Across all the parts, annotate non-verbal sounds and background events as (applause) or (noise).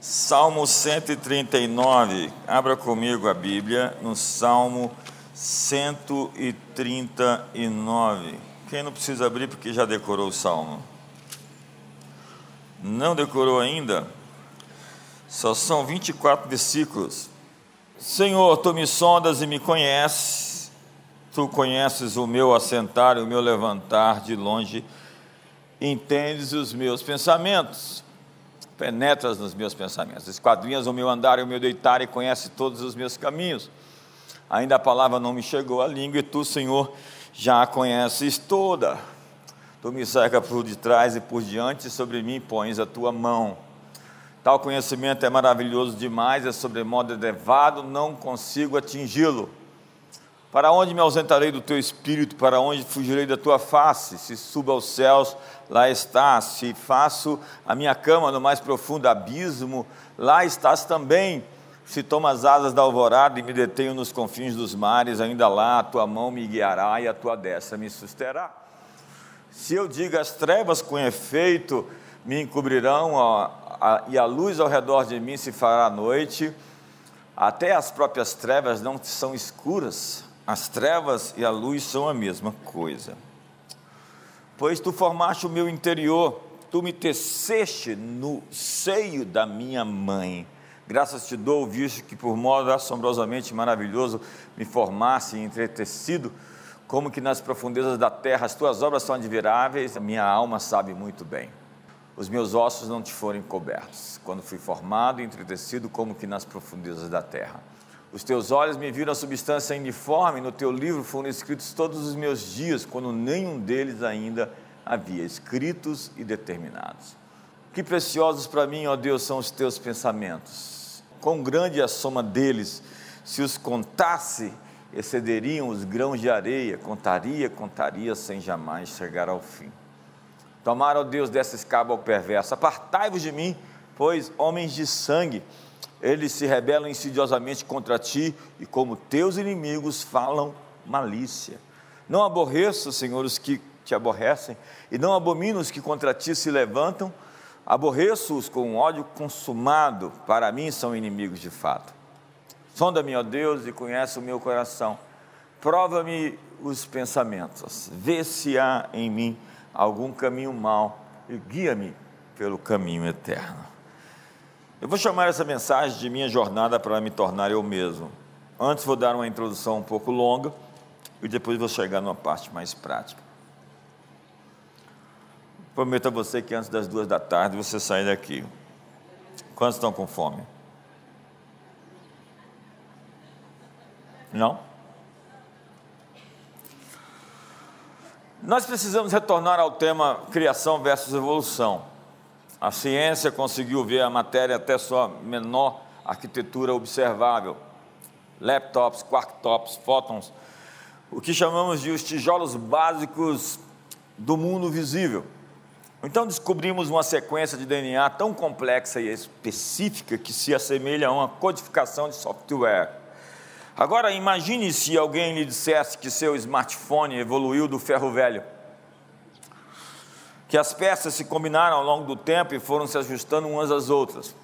Salmo 139. Abra comigo a Bíblia no Salmo 139. Quem não precisa abrir porque já decorou o salmo? Não decorou ainda? Só são 24 versículos. Senhor, tu me sondas e me conheces. Tu conheces o meu assentar e o meu levantar de longe. Entendes os meus pensamentos penetras nos meus pensamentos, esquadrinhas o meu andar e o meu deitar e conhece todos os meus caminhos. Ainda a palavra não me chegou à língua e tu, Senhor, já a conheces toda. Tu me cerca por detrás e por diante, e sobre mim pões a tua mão. Tal conhecimento é maravilhoso demais, é sobremodo elevado, não consigo atingi-lo. Para onde me ausentarei do teu espírito? Para onde fugirei da tua face? Se subo aos céus, lá estás. Se faço a minha cama no mais profundo abismo, lá estás também. Se tomo as asas da alvorada e me detenho nos confins dos mares, ainda lá a tua mão me guiará e a tua destra me susterá. Se eu digo as trevas com efeito me encobrirão a, e a luz ao redor de mim se fará noite, até as próprias trevas não são escuras as trevas e a luz são a mesma coisa. Pois tu formaste o meu interior, tu me teceste no seio da minha mãe. Graças te dou, visto que por modo assombrosamente maravilhoso me formasse e entretecido, como que nas profundezas da terra as tuas obras são admiráveis, a minha alma sabe muito bem. Os meus ossos não te foram cobertos, quando fui formado e entretecido, como que nas profundezas da terra. Os teus olhos me viram a substância uniforme, no teu livro foram escritos todos os meus dias, quando nenhum deles ainda havia escritos e determinados. Que preciosos para mim, ó Deus, são os teus pensamentos. Quão grande é a soma deles, se os contasse, excederiam os grãos de areia, contaria, contaria, sem jamais chegar ao fim. Tomara, ó Deus, dessa escaba ao perverso, apartai-vos de mim, pois homens de sangue, eles se rebelam insidiosamente contra ti e, como teus inimigos, falam malícia. Não aborreço, Senhor, os que te aborrecem, e não abomino os que contra ti se levantam. Aborreço-os com ódio consumado, para mim são inimigos de fato. Sonda-me, ó Deus, e conhece o meu coração. Prova-me os pensamentos, vê se há em mim algum caminho mau e guia-me pelo caminho eterno. Eu vou chamar essa mensagem de minha jornada para me tornar eu mesmo. Antes vou dar uma introdução um pouco longa e depois vou chegar numa parte mais prática. Prometo a você que antes das duas da tarde você sair daqui. Quantos estão com fome? Não? Nós precisamos retornar ao tema criação versus evolução. A ciência conseguiu ver a matéria até sua menor arquitetura observável. Laptops, quarktops, fótons, o que chamamos de os tijolos básicos do mundo visível. Então descobrimos uma sequência de DNA tão complexa e específica que se assemelha a uma codificação de software. Agora imagine se alguém lhe dissesse que seu smartphone evoluiu do ferro velho que as peças se combinaram ao longo do tempo e foram se ajustando umas às outras.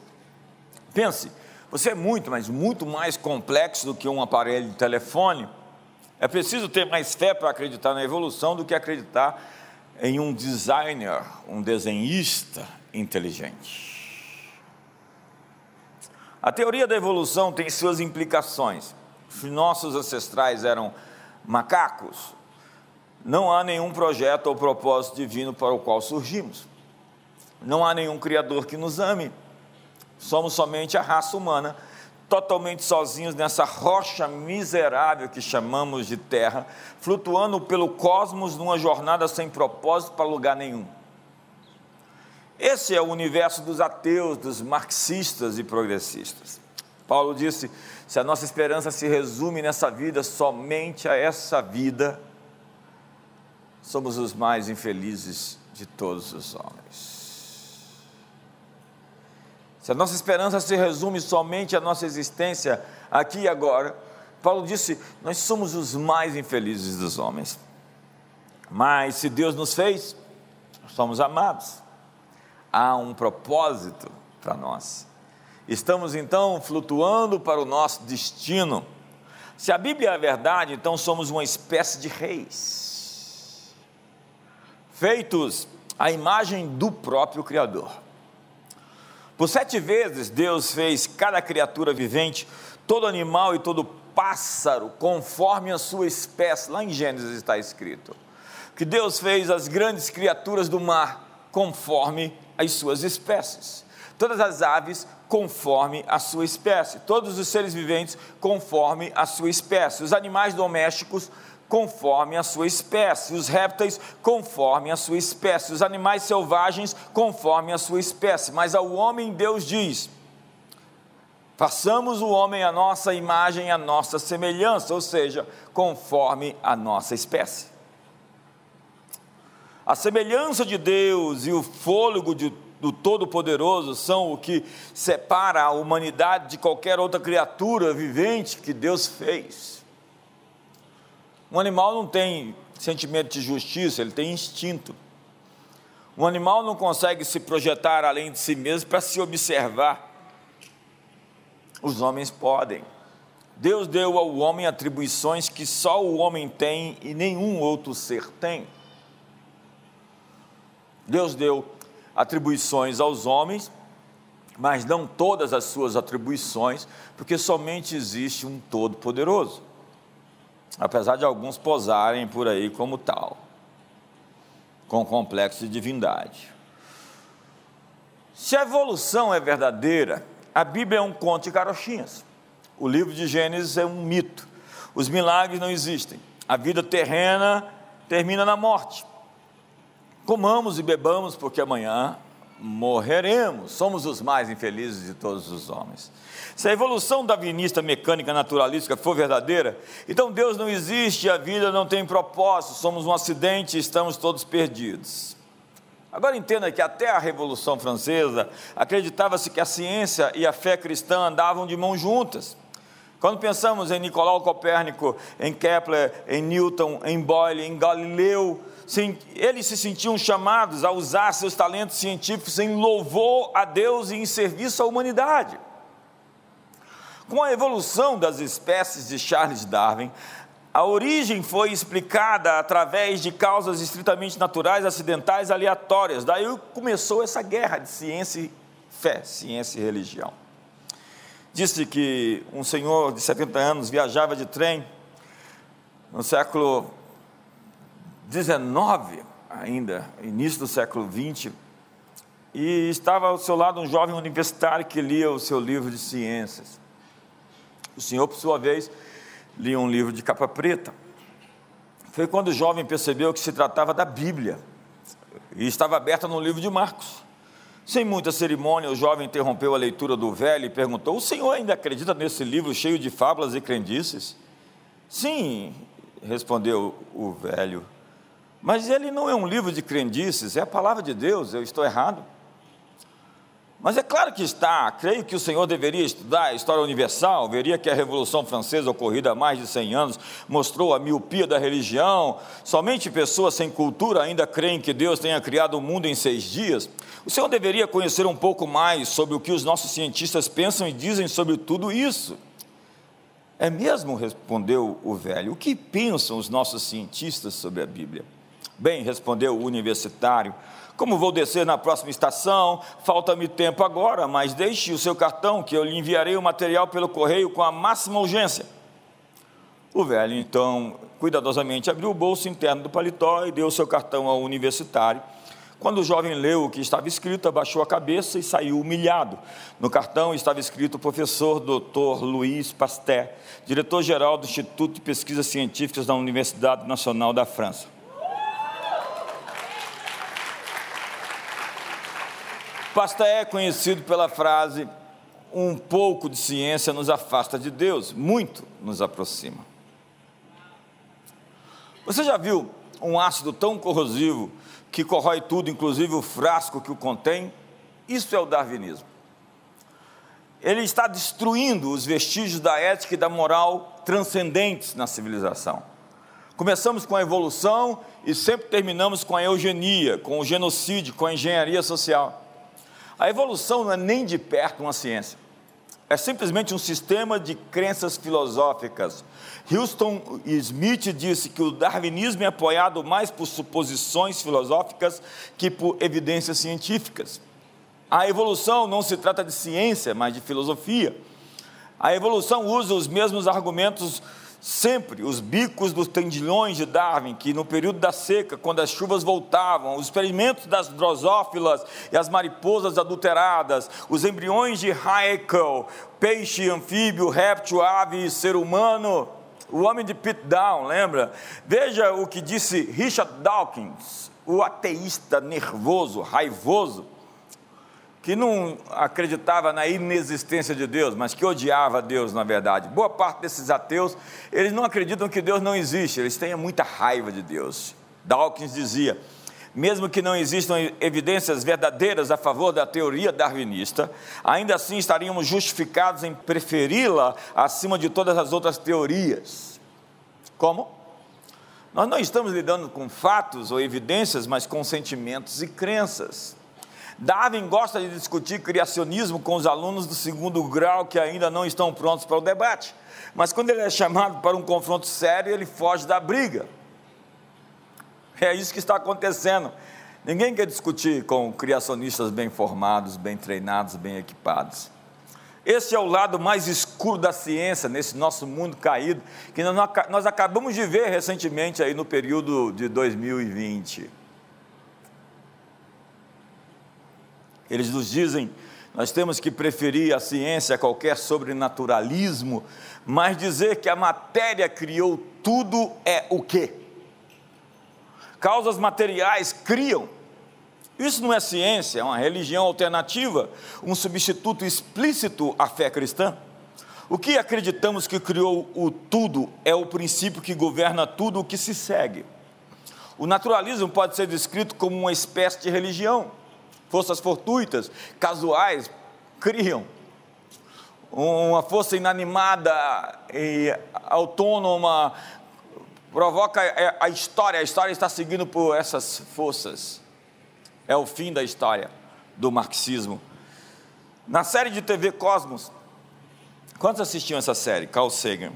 Pense, você é muito, mas muito mais complexo do que um aparelho de telefone. É preciso ter mais fé para acreditar na evolução do que acreditar em um designer, um desenhista inteligente. A teoria da evolução tem suas implicações. Se nossos ancestrais eram macacos, não há nenhum projeto ou propósito divino para o qual surgimos. Não há nenhum Criador que nos ame. Somos somente a raça humana, totalmente sozinhos nessa rocha miserável que chamamos de Terra, flutuando pelo cosmos numa jornada sem propósito para lugar nenhum. Esse é o universo dos ateus, dos marxistas e progressistas. Paulo disse: se a nossa esperança se resume nessa vida, somente a essa vida, somos os mais infelizes de todos os homens. Se a nossa esperança se resume somente à nossa existência aqui e agora, Paulo disse: nós somos os mais infelizes dos homens. Mas se Deus nos fez, somos amados. Há um propósito para nós. Estamos então flutuando para o nosso destino. Se a Bíblia é verdade, então somos uma espécie de reis, feitos à imagem do próprio Criador. Por sete vezes Deus fez cada criatura vivente, todo animal e todo pássaro, conforme a sua espécie. Lá em Gênesis está escrito que Deus fez as grandes criaturas do mar conforme as suas espécies. Todas as aves conforme a sua espécie, todos os seres viventes conforme a sua espécie, os animais domésticos conforme a sua espécie, os répteis conforme a sua espécie, os animais selvagens conforme a sua espécie. Mas ao homem Deus diz: façamos o homem a nossa imagem, a nossa semelhança, ou seja, conforme a nossa espécie. A semelhança de Deus e o fôlego de, do Todo-Poderoso são o que separa a humanidade de qualquer outra criatura vivente que Deus fez. Um animal não tem sentimento de justiça, ele tem instinto. Um animal não consegue se projetar além de si mesmo para se observar. Os homens podem. Deus deu ao homem atribuições que só o homem tem e nenhum outro ser tem. Deus deu atribuições aos homens, mas não todas as suas atribuições, porque somente existe um Todo-Poderoso apesar de alguns posarem por aí como tal, com complexo de divindade. Se a evolução é verdadeira, a Bíblia é um conto de carochinhas. O livro de Gênesis é um mito. Os milagres não existem. A vida terrena termina na morte. Comamos e bebamos, porque amanhã morreremos. Somos os mais infelizes de todos os homens. Se a evolução darwinista mecânica naturalística for verdadeira, então Deus não existe, a vida não tem propósito, somos um acidente estamos todos perdidos. Agora entenda que até a Revolução Francesa acreditava-se que a ciência e a fé cristã andavam de mãos juntas. Quando pensamos em Nicolau Copérnico, em Kepler, em Newton, em Boyle, em Galileu, eles se sentiam chamados a usar seus talentos científicos em louvor a Deus e em serviço à humanidade. Com a evolução das espécies de Charles Darwin, a origem foi explicada através de causas estritamente naturais, acidentais, aleatórias. Daí começou essa guerra de ciência e fé, ciência e religião. Disse que um senhor de 70 anos viajava de trem no século 19, ainda, início do século 20, e estava ao seu lado um jovem universitário que lia o seu livro de ciências. O senhor, por sua vez, lia um livro de capa preta. Foi quando o jovem percebeu que se tratava da Bíblia e estava aberta no livro de Marcos. Sem muita cerimônia, o jovem interrompeu a leitura do velho e perguntou: O senhor ainda acredita nesse livro cheio de fábulas e crendices? Sim, respondeu o velho. Mas ele não é um livro de crendices, é a palavra de Deus, eu estou errado. Mas é claro que está, creio que o senhor deveria estudar a história universal, veria que a Revolução Francesa, ocorrida há mais de 100 anos, mostrou a miopia da religião, somente pessoas sem cultura ainda creem que Deus tenha criado o mundo em seis dias. O senhor deveria conhecer um pouco mais sobre o que os nossos cientistas pensam e dizem sobre tudo isso. É mesmo, respondeu o velho, o que pensam os nossos cientistas sobre a Bíblia? Bem, respondeu o universitário, como vou descer na próxima estação, falta-me tempo agora, mas deixe o seu cartão que eu lhe enviarei o material pelo correio com a máxima urgência. O velho então cuidadosamente abriu o bolso interno do paletó e deu seu cartão ao universitário. Quando o jovem leu o que estava escrito, abaixou a cabeça e saiu humilhado. No cartão estava escrito professor Dr. Luiz Pasteur, diretor-geral do Instituto de Pesquisas Científicas da Universidade Nacional da França. Pasteur é conhecido pela frase: um pouco de ciência nos afasta de Deus, muito nos aproxima. Você já viu um ácido tão corrosivo que corrói tudo, inclusive o frasco que o contém? Isso é o darwinismo. Ele está destruindo os vestígios da ética e da moral transcendentes na civilização. Começamos com a evolução e sempre terminamos com a eugenia, com o genocídio, com a engenharia social. A evolução não é nem de perto uma ciência. é simplesmente um sistema de crenças filosóficas. Houston Smith disse que o darwinismo é apoiado mais por suposições filosóficas que por evidências científicas. A evolução não se trata de ciência, mas de filosofia. A evolução usa os mesmos argumentos sempre, os bicos dos tendilhões de Darwin, que no período da seca, quando as chuvas voltavam, os experimentos das drosófilas e as mariposas adulteradas, os embriões de Haeckel, peixe, anfíbio, réptil, ave ser humano, o homem de Pit Down, lembra? Veja o que disse Richard Dawkins, o ateísta nervoso, raivoso, que não acreditava na inexistência de Deus, mas que odiava Deus, na verdade. Boa parte desses ateus, eles não acreditam que Deus não existe, eles têm muita raiva de Deus. Dawkins dizia: mesmo que não existam evidências verdadeiras a favor da teoria darwinista, ainda assim estaríamos justificados em preferi-la acima de todas as outras teorias. Como? Nós não estamos lidando com fatos ou evidências, mas com sentimentos e crenças. Darwin gosta de discutir criacionismo com os alunos do segundo grau que ainda não estão prontos para o debate. Mas quando ele é chamado para um confronto sério, ele foge da briga. É isso que está acontecendo. Ninguém quer discutir com criacionistas bem formados, bem treinados, bem equipados. Esse é o lado mais escuro da ciência nesse nosso mundo caído, que nós acabamos de ver recentemente aí no período de 2020. Eles nos dizem, nós temos que preferir a ciência a qualquer sobrenaturalismo, mas dizer que a matéria criou tudo é o quê? Causas materiais criam. Isso não é ciência, é uma religião alternativa, um substituto explícito à fé cristã. O que acreditamos que criou o tudo é o princípio que governa tudo o que se segue. O naturalismo pode ser descrito como uma espécie de religião forças fortuitas, casuais, criam. Uma força inanimada e autônoma provoca é, a história, a história está seguindo por essas forças. É o fim da história do marxismo. Na série de TV Cosmos, quantos assistiam essa série? Carl Sagan.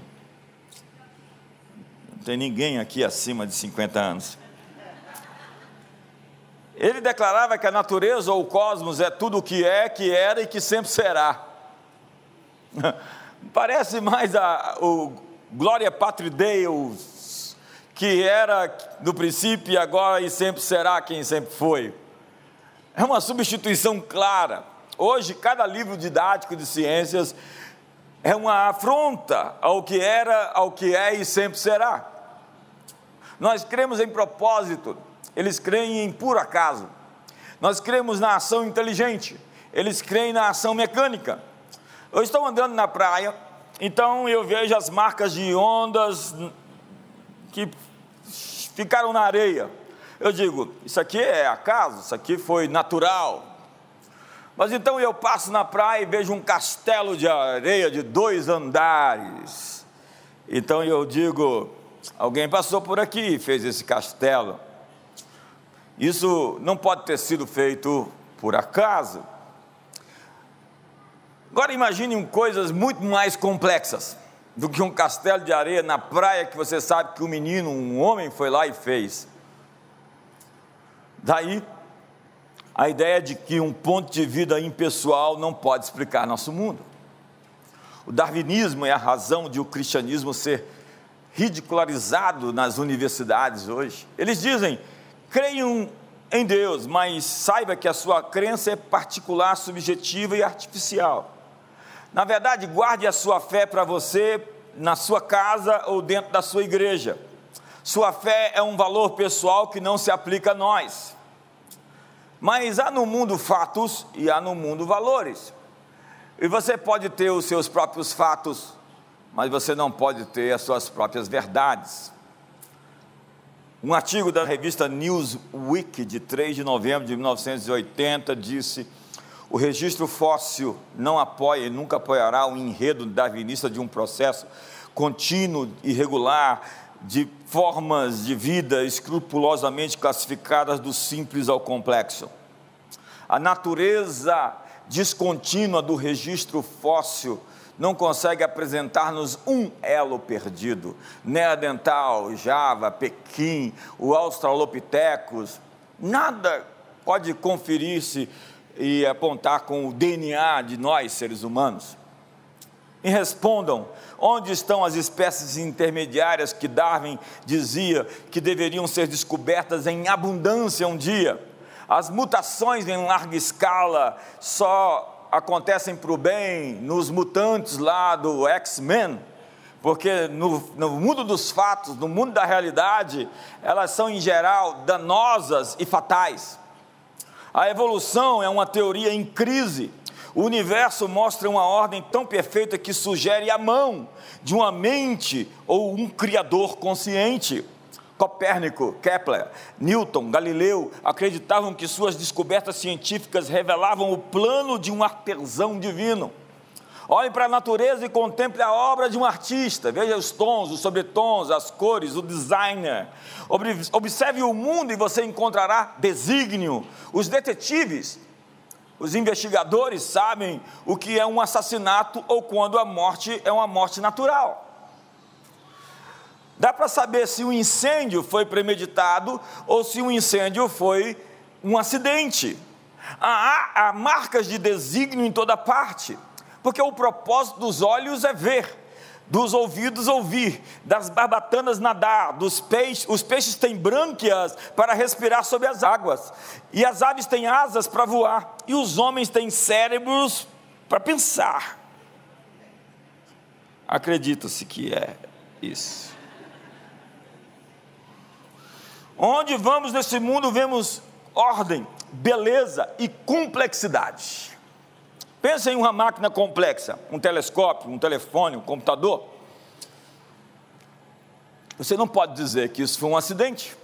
Não tem ninguém aqui acima de 50 anos. Ele declarava que a natureza ou o cosmos é tudo o que é, que era e que sempre será. (laughs) Parece mais a, o Glória Patri Deus, que era no princípio, agora e sempre será quem sempre foi. É uma substituição clara. Hoje, cada livro didático de ciências é uma afronta ao que era, ao que é e sempre será. Nós cremos em propósito, eles creem em puro acaso. Nós cremos na ação inteligente, eles creem na ação mecânica. Eu estou andando na praia, então eu vejo as marcas de ondas que ficaram na areia. Eu digo, isso aqui é acaso, isso aqui foi natural. Mas então eu passo na praia e vejo um castelo de areia de dois andares. Então eu digo, alguém passou por aqui e fez esse castelo. Isso não pode ter sido feito por acaso. Agora imagine coisas muito mais complexas do que um castelo de areia na praia que você sabe que um menino, um homem foi lá e fez. Daí a ideia de que um ponto de vida impessoal não pode explicar nosso mundo. O darwinismo é a razão de o cristianismo ser ridicularizado nas universidades hoje. Eles dizem Creiam em Deus, mas saiba que a sua crença é particular, subjetiva e artificial. Na verdade, guarde a sua fé para você na sua casa ou dentro da sua igreja. Sua fé é um valor pessoal que não se aplica a nós. Mas há no mundo fatos e há no mundo valores. E você pode ter os seus próprios fatos, mas você não pode ter as suas próprias verdades. Um artigo da revista Newsweek, de 3 de novembro de 1980, disse: o registro fóssil não apoia e nunca apoiará o enredo darwinista de um processo contínuo e regular de formas de vida escrupulosamente classificadas do simples ao complexo. A natureza descontínua do registro fóssil não consegue apresentar-nos um elo perdido. Neandertal, Java, Pequim, o Australopithecus, nada pode conferir-se e apontar com o DNA de nós, seres humanos. E respondam: onde estão as espécies intermediárias que Darwin dizia que deveriam ser descobertas em abundância um dia? As mutações em larga escala só acontecem para o bem nos mutantes lá do X-Men, porque no, no, mundo dos fatos, no mundo da realidade, elas são em geral danosas e fatais. A evolução é uma teoria em crise. O universo mostra uma ordem tão perfeita que sugere a mão de uma mente ou um criador consciente. Copérnico, Kepler, Newton, Galileu acreditavam que suas descobertas científicas revelavam o plano de um artesão divino. Olhe para a natureza e contemple a obra de um artista. Veja os tons, os sobretons, as cores, o designer. Observe o mundo e você encontrará desígnio. Os detetives, os investigadores sabem o que é um assassinato ou quando a morte é uma morte natural. Dá para saber se o incêndio foi premeditado ou se o incêndio foi um acidente. Há, há marcas de desígnio em toda parte, porque o propósito dos olhos é ver, dos ouvidos ouvir, das barbatanas nadar, dos peixes, os peixes têm brânquias para respirar sobre as águas, e as aves têm asas para voar, e os homens têm cérebros para pensar. Acredita-se que é isso. Onde vamos nesse mundo, vemos ordem, beleza e complexidade. Pensa em uma máquina complexa, um telescópio, um telefone, um computador. Você não pode dizer que isso foi um acidente.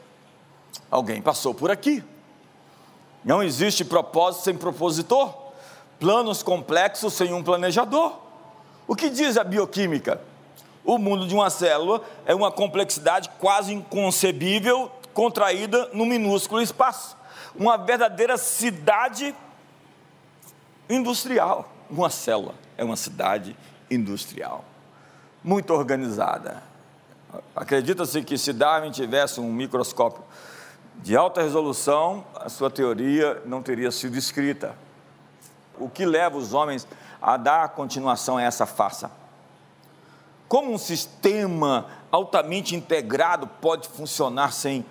Alguém passou por aqui. Não existe propósito sem propositor, planos complexos sem um planejador. O que diz a bioquímica? O mundo de uma célula é uma complexidade quase inconcebível contraída no minúsculo espaço. Uma verdadeira cidade industrial. Uma célula é uma cidade industrial, muito organizada. Acredita-se que se Darwin tivesse um microscópio de alta resolução, a sua teoria não teria sido escrita. O que leva os homens a dar continuação a essa farsa? Como um sistema altamente integrado pode funcionar sem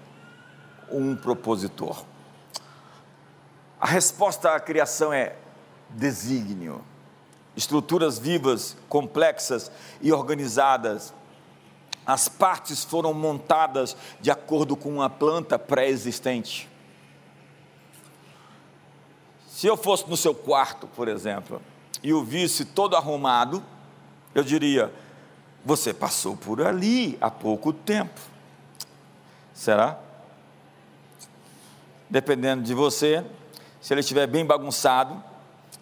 um propositor? A resposta à criação é desígnio. Estruturas vivas, complexas e organizadas. As partes foram montadas de acordo com uma planta pré-existente. Se eu fosse no seu quarto, por exemplo, e o visse todo arrumado, eu diria: Você passou por ali há pouco tempo. Será? Dependendo de você, se ele estiver bem bagunçado,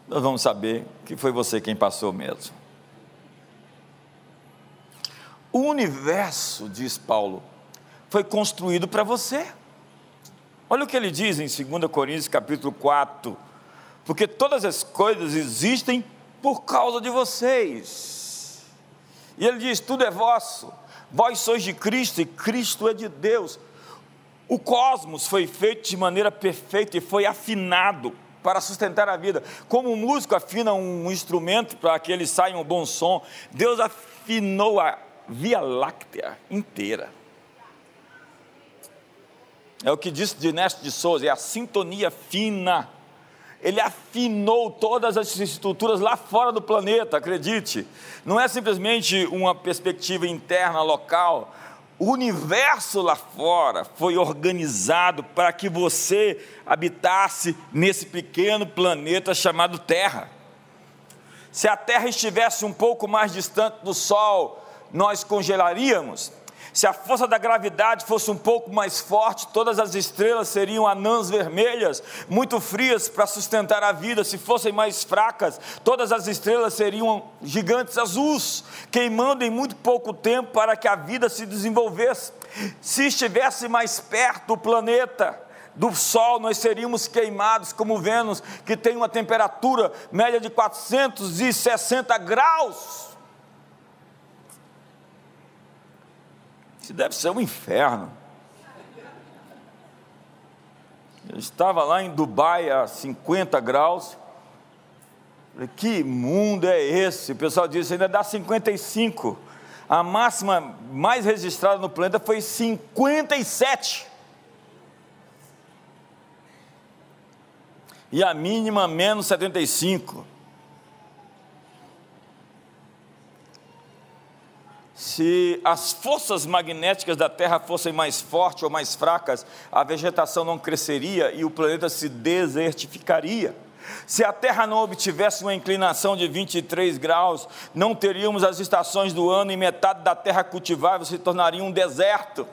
nós vamos saber que foi você quem passou mesmo. O universo, diz Paulo, foi construído para você. Olha o que ele diz em 2 Coríntios capítulo 4, porque todas as coisas existem por causa de vocês. E ele diz: tudo é vosso, vós sois de Cristo e Cristo é de Deus. O cosmos foi feito de maneira perfeita e foi afinado para sustentar a vida. Como um músico afina um instrumento para que ele saia um bom som, Deus afinou a Via Láctea inteira. É o que disse Dinesto de Souza, é a sintonia fina. Ele afinou todas as estruturas lá fora do planeta, acredite. Não é simplesmente uma perspectiva interna, local, o universo lá fora foi organizado para que você habitasse nesse pequeno planeta chamado Terra. Se a Terra estivesse um pouco mais distante do Sol, nós congelaríamos. Se a força da gravidade fosse um pouco mais forte, todas as estrelas seriam anãs vermelhas, muito frias para sustentar a vida. Se fossem mais fracas, todas as estrelas seriam gigantes azuis, queimando em muito pouco tempo para que a vida se desenvolvesse. Se estivesse mais perto o planeta, do Sol, nós seríamos queimados como Vênus, que tem uma temperatura média de 460 graus. Isso deve ser um inferno. Eu estava lá em Dubai a 50 graus. Que mundo é esse? O pessoal disse, ainda dá 55. A máxima mais registrada no planeta foi 57. E a mínima menos 75. Se as forças magnéticas da Terra fossem mais fortes ou mais fracas, a vegetação não cresceria e o planeta se desertificaria. Se a Terra não obtivesse uma inclinação de 23 graus, não teríamos as estações do ano e metade da Terra cultivável se tornaria um deserto.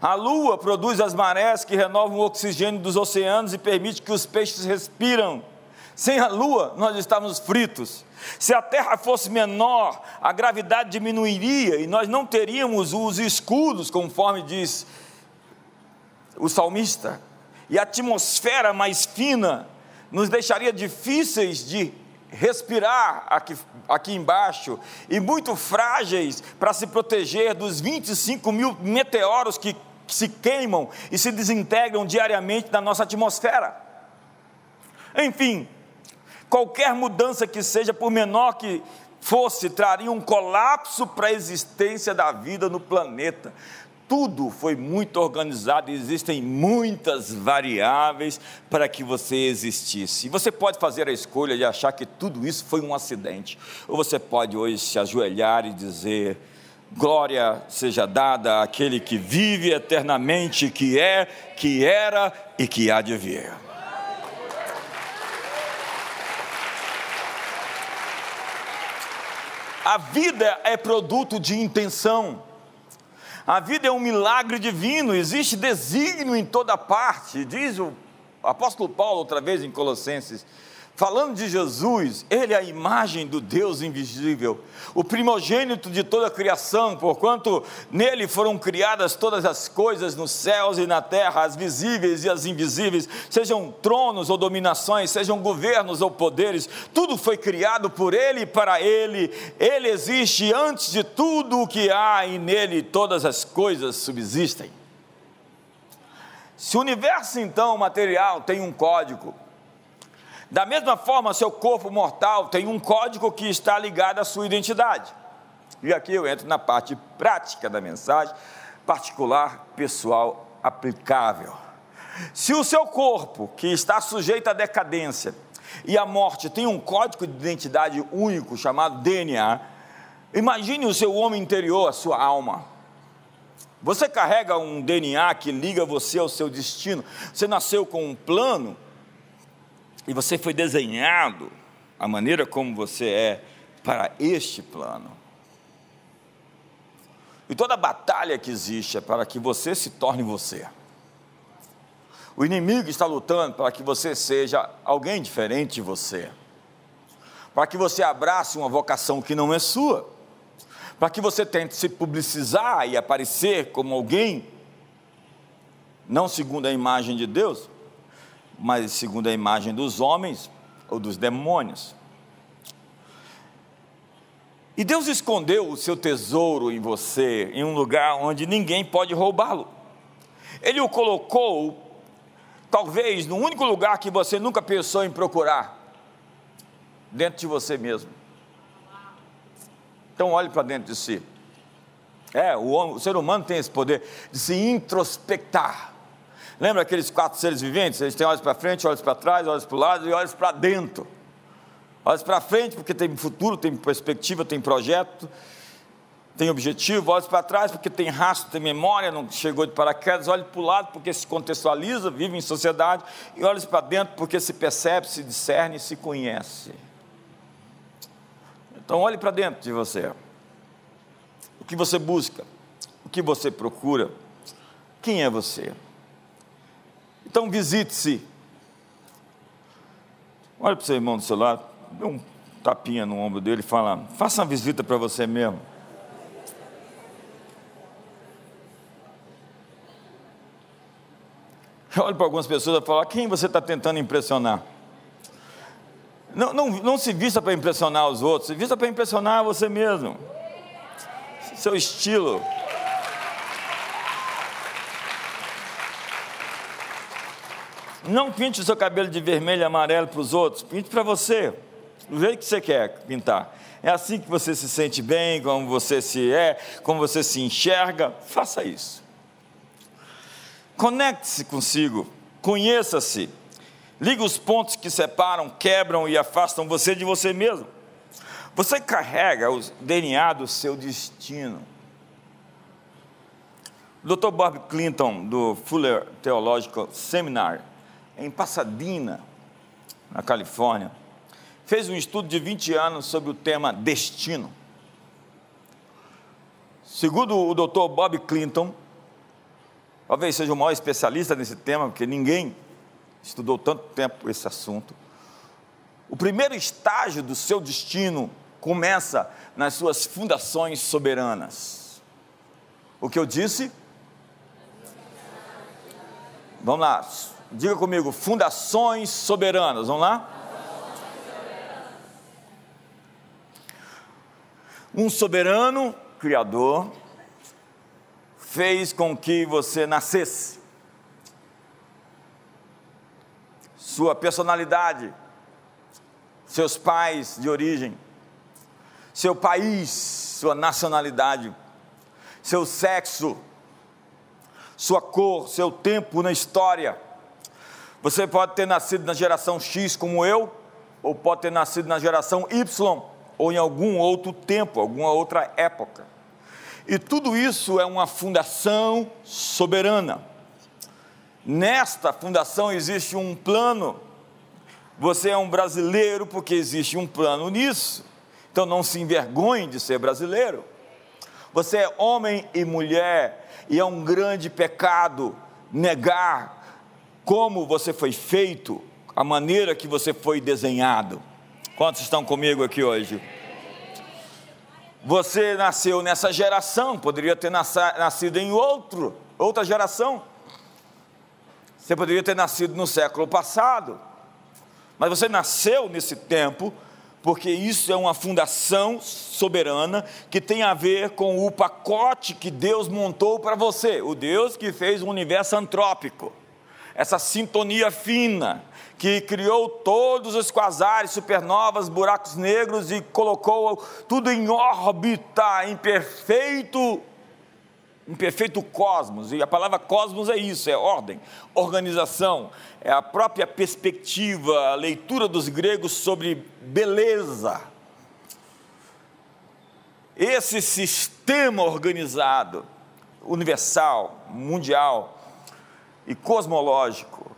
A Lua produz as marés que renovam o oxigênio dos oceanos e permite que os peixes respiram. Sem a Lua, nós estávamos fritos. Se a Terra fosse menor, a gravidade diminuiria e nós não teríamos os escudos, conforme diz o salmista. E a atmosfera mais fina nos deixaria difíceis de respirar aqui, aqui embaixo e muito frágeis para se proteger dos 25 mil meteoros que, que se queimam e se desintegram diariamente na nossa atmosfera. Enfim, qualquer mudança que seja, por menor que fosse, traria um colapso para a existência da vida no planeta. Tudo foi muito organizado, existem muitas variáveis para que você existisse. Você pode fazer a escolha de achar que tudo isso foi um acidente, ou você pode hoje se ajoelhar e dizer: Glória seja dada àquele que vive eternamente, que é, que era e que há de vir. A vida é produto de intenção. A vida é um milagre divino, existe desígnio em toda parte, diz o apóstolo Paulo outra vez em Colossenses. Falando de Jesus, ele é a imagem do Deus invisível, o primogênito de toda a criação, porquanto nele foram criadas todas as coisas nos céus e na terra, as visíveis e as invisíveis, sejam tronos ou dominações, sejam governos ou poderes, tudo foi criado por ele e para ele. Ele existe antes de tudo o que há e nele todas as coisas subsistem. Se o universo então material tem um código, da mesma forma, seu corpo mortal tem um código que está ligado à sua identidade. E aqui eu entro na parte prática da mensagem, particular, pessoal, aplicável. Se o seu corpo, que está sujeito à decadência e à morte, tem um código de identidade único chamado DNA, imagine o seu homem interior, a sua alma. Você carrega um DNA que liga você ao seu destino. Você nasceu com um plano e você foi desenhado a maneira como você é para este plano. E toda batalha que existe é para que você se torne você. O inimigo está lutando para que você seja alguém diferente de você. Para que você abrace uma vocação que não é sua. Para que você tente se publicizar e aparecer como alguém não segundo a imagem de Deus, mas segundo a imagem dos homens ou dos demônios. E Deus escondeu o seu tesouro em você, em um lugar onde ninguém pode roubá-lo. Ele o colocou, talvez, no único lugar que você nunca pensou em procurar, dentro de você mesmo. Então, olhe para dentro de si. É, o, homem, o ser humano tem esse poder de se introspectar. Lembra aqueles quatro seres viventes? Eles têm olhos para frente, olhos para trás, olhos para o lado e olhos para dentro. Olhos para frente porque tem futuro, tem perspectiva, tem projeto, tem objetivo. Olhos para trás porque tem rastro, tem memória, não chegou de paraquedas. Olhos para o lado porque se contextualiza, vive em sociedade. E olhos para dentro porque se percebe, se discerne se conhece. Então olhe para dentro de você. O que você busca? O que você procura? Quem é você? Então visite-se. Olha para o seu irmão do seu lado, dê um tapinha no ombro dele e fala: faça uma visita para você mesmo. Eu olho para algumas pessoas e falo: quem você está tentando impressionar? Não, não, não se vista para impressionar os outros, se vista para impressionar você mesmo. Seu estilo. Não pinte o seu cabelo de vermelho e amarelo para os outros, pinte para você, do jeito que você quer pintar. É assim que você se sente bem, como você se é, como você se enxerga, faça isso. Conecte-se consigo, conheça-se, ligue os pontos que separam, quebram e afastam você de você mesmo. Você carrega o DNA do seu destino. Dr. Bob Clinton, do Fuller Theological Seminar, em Pasadena, na Califórnia, fez um estudo de 20 anos sobre o tema destino. Segundo o Dr. Bob Clinton, talvez seja o maior especialista nesse tema, porque ninguém estudou tanto tempo esse assunto. O primeiro estágio do seu destino começa nas suas fundações soberanas. O que eu disse? Vamos lá, Diga comigo, fundações soberanas. Vamos lá? Um soberano criador fez com que você nascesse. Sua personalidade, seus pais de origem, seu país, sua nacionalidade, seu sexo, sua cor, seu tempo na história você pode ter nascido na geração X como eu, ou pode ter nascido na geração Y, ou em algum outro tempo, alguma outra época. E tudo isso é uma fundação soberana. Nesta fundação existe um plano. Você é um brasileiro porque existe um plano nisso. Então não se envergonhe de ser brasileiro. Você é homem e mulher, e é um grande pecado negar como você foi feito, a maneira que você foi desenhado. Quantos estão comigo aqui hoje? Você nasceu nessa geração, poderia ter nascido em outro, outra geração. Você poderia ter nascido no século passado. Mas você nasceu nesse tempo, porque isso é uma fundação soberana que tem a ver com o pacote que Deus montou para você, o Deus que fez o universo antrópico essa sintonia fina que criou todos os quasares, supernovas, buracos negros e colocou tudo em órbita, em perfeito, em perfeito cosmos. E a palavra cosmos é isso, é ordem, organização, é a própria perspectiva, a leitura dos gregos sobre beleza. Esse sistema organizado, universal, mundial, e cosmológico,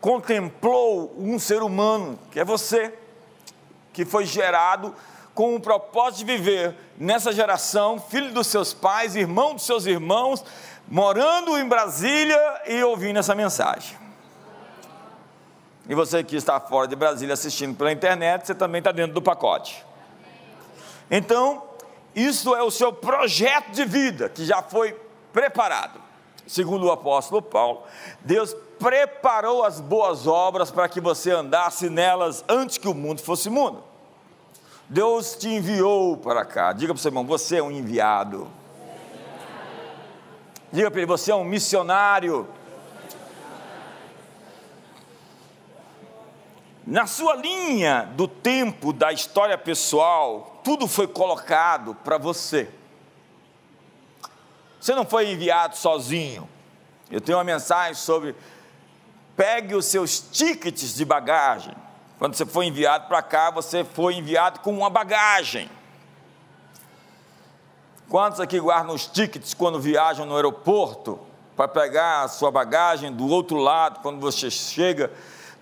contemplou um ser humano, que é você, que foi gerado com o propósito de viver nessa geração, filho dos seus pais, irmão dos seus irmãos, morando em Brasília e ouvindo essa mensagem. E você que está fora de Brasília assistindo pela internet, você também está dentro do pacote. Então, isso é o seu projeto de vida que já foi preparado segundo o apóstolo Paulo, Deus preparou as boas obras para que você andasse nelas antes que o mundo fosse mundo. Deus te enviou para cá. Diga para o seu irmão: você é um enviado. Diga para ele: você é um missionário. Na sua linha do tempo da história pessoal, tudo foi colocado para você. Você não foi enviado sozinho. Eu tenho uma mensagem sobre pegue os seus tickets de bagagem. Quando você foi enviado para cá, você foi enviado com uma bagagem. Quantos aqui guardam os tickets quando viajam no aeroporto para pegar a sua bagagem do outro lado quando você chega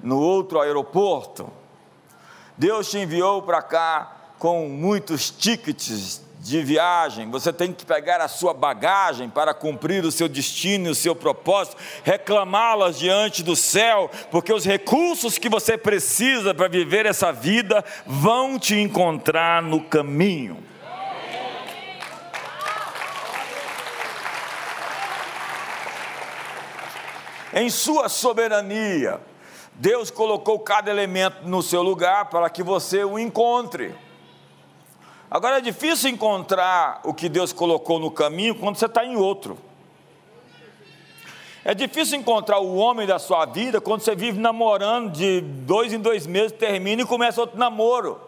no outro aeroporto? Deus te enviou para cá com muitos tickets de viagem, você tem que pegar a sua bagagem para cumprir o seu destino e o seu propósito, reclamá-las diante do céu, porque os recursos que você precisa para viver essa vida vão te encontrar no caminho. Em sua soberania, Deus colocou cada elemento no seu lugar para que você o encontre. Agora é difícil encontrar o que Deus colocou no caminho quando você está em outro. É difícil encontrar o homem da sua vida quando você vive namorando de dois em dois meses, termina e começa outro namoro.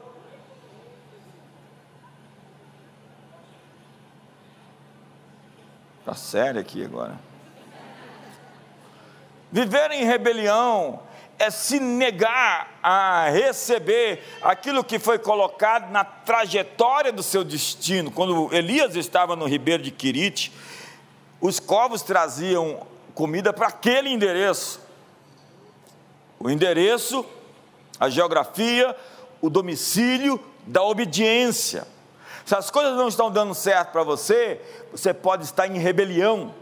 Está sério aqui agora. Viver em rebelião é se negar a receber aquilo que foi colocado na trajetória do seu destino. Quando Elias estava no ribeiro de Quirite, os covos traziam comida para aquele endereço. O endereço, a geografia, o domicílio da obediência. Se as coisas não estão dando certo para você, você pode estar em rebelião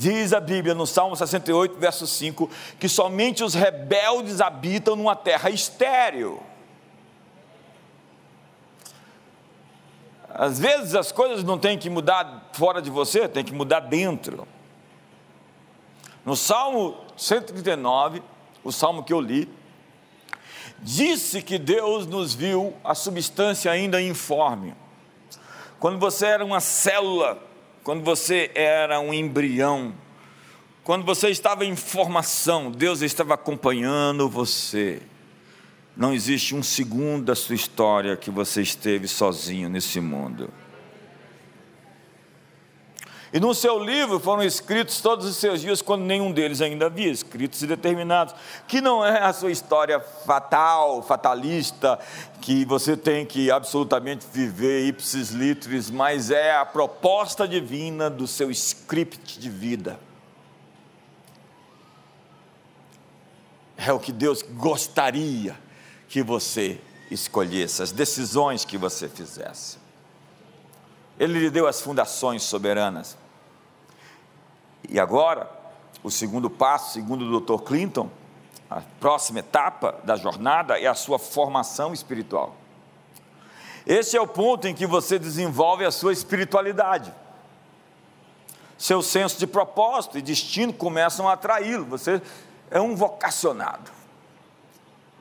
Diz a Bíblia no Salmo 68, verso 5, que somente os rebeldes habitam numa terra estéril. Às vezes as coisas não têm que mudar fora de você, tem que mudar dentro. No Salmo 139, o salmo que eu li, disse que Deus nos viu a substância ainda informe. Quando você era uma célula quando você era um embrião, quando você estava em formação, Deus estava acompanhando você. Não existe um segundo da sua história que você esteve sozinho nesse mundo. E no seu livro foram escritos todos os seus dias, quando nenhum deles ainda havia, escritos e determinados, que não é a sua história fatal, fatalista, que você tem que absolutamente viver ipsis litteris, mas é a proposta divina do seu script de vida. É o que Deus gostaria que você escolhesse, as decisões que você fizesse. Ele lhe deu as fundações soberanas. E agora, o segundo passo, segundo o Dr. Clinton, a próxima etapa da jornada é a sua formação espiritual. Esse é o ponto em que você desenvolve a sua espiritualidade. Seu senso de propósito e destino começam a atraí-lo. Você é um vocacionado.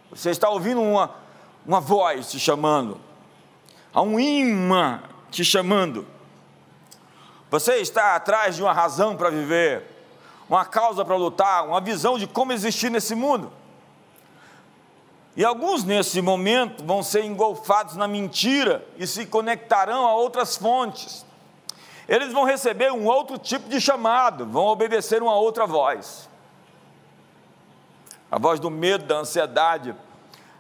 Você está ouvindo uma, uma voz te chamando. Há um imã te chamando. Você está atrás de uma razão para viver, uma causa para lutar, uma visão de como existir nesse mundo. E alguns nesse momento vão ser engolfados na mentira e se conectarão a outras fontes. Eles vão receber um outro tipo de chamado, vão obedecer uma outra voz. A voz do medo, da ansiedade,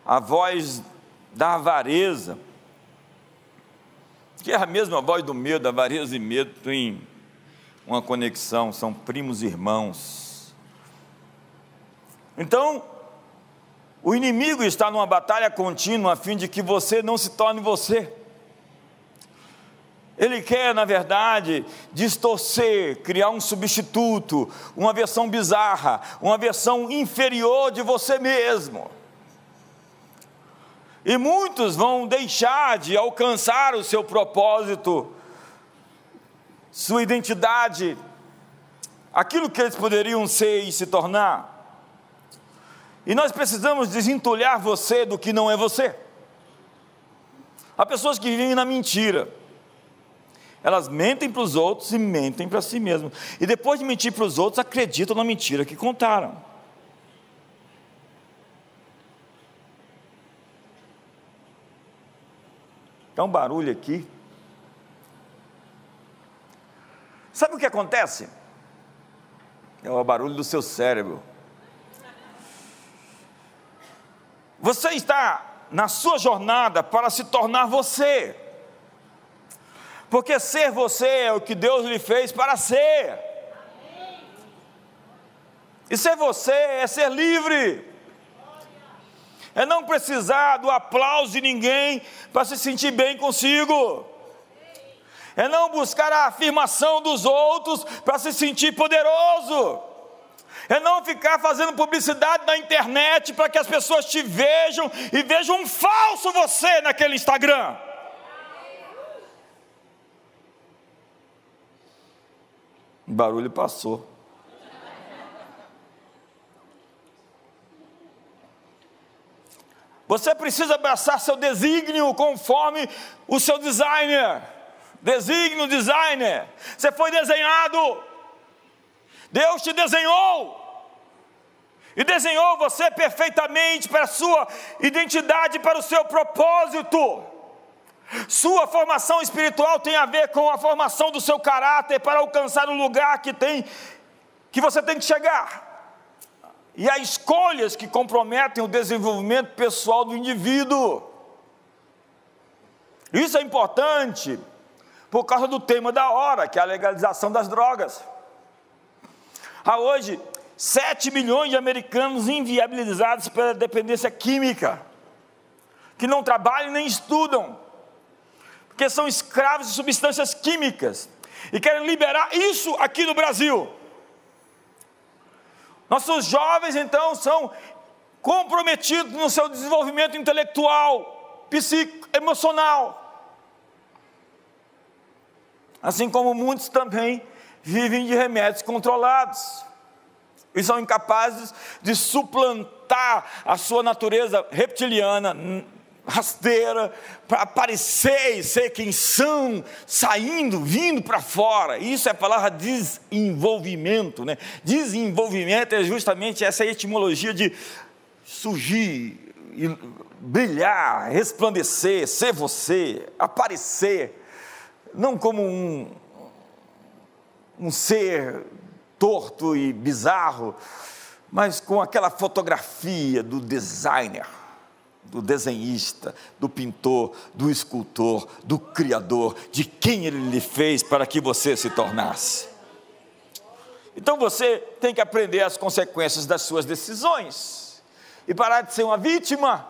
a voz da avareza, que é a mesma voz do medo, avareza e medo tem uma conexão, são primos irmãos. Então, o inimigo está numa batalha contínua a fim de que você não se torne você. Ele quer, na verdade, distorcer, criar um substituto, uma versão bizarra, uma versão inferior de você mesmo. E muitos vão deixar de alcançar o seu propósito, sua identidade, aquilo que eles poderiam ser e se tornar. E nós precisamos desentulhar você do que não é você. Há pessoas que vivem na mentira. Elas mentem para os outros e mentem para si mesmas. E depois de mentir para os outros, acreditam na mentira que contaram. Está um barulho aqui. Sabe o que acontece? É o barulho do seu cérebro. Você está na sua jornada para se tornar você. Porque ser você é o que Deus lhe fez para ser. E ser você é ser livre é não precisar do aplauso de ninguém para se sentir bem consigo, é não buscar a afirmação dos outros para se sentir poderoso, é não ficar fazendo publicidade na internet para que as pessoas te vejam e vejam um falso você naquele Instagram. O barulho passou. Você precisa abraçar seu desígnio conforme o seu designer. Desígnio, designer. Você foi desenhado. Deus te desenhou. E desenhou você perfeitamente para a sua identidade, para o seu propósito. Sua formação espiritual tem a ver com a formação do seu caráter para alcançar o lugar que tem que você tem que chegar. E há escolhas que comprometem o desenvolvimento pessoal do indivíduo. Isso é importante por causa do tema da hora, que é a legalização das drogas. Há hoje 7 milhões de americanos inviabilizados pela dependência química, que não trabalham nem estudam, porque são escravos de substâncias químicas e querem liberar isso aqui no Brasil. Nossos jovens, então, são comprometidos no seu desenvolvimento intelectual, psíquico, emocional. Assim como muitos também vivem de remédios controlados e são incapazes de suplantar a sua natureza reptiliana, rasteira, para aparecer e ser quem são, saindo, vindo para fora. Isso é a palavra desenvolvimento, né? Desenvolvimento é justamente essa etimologia de surgir, brilhar, resplandecer, ser você, aparecer, não como um, um ser torto e bizarro, mas com aquela fotografia do designer do desenhista, do pintor, do escultor, do criador, de quem ele lhe fez para que você se tornasse. Então você tem que aprender as consequências das suas decisões e parar de ser uma vítima,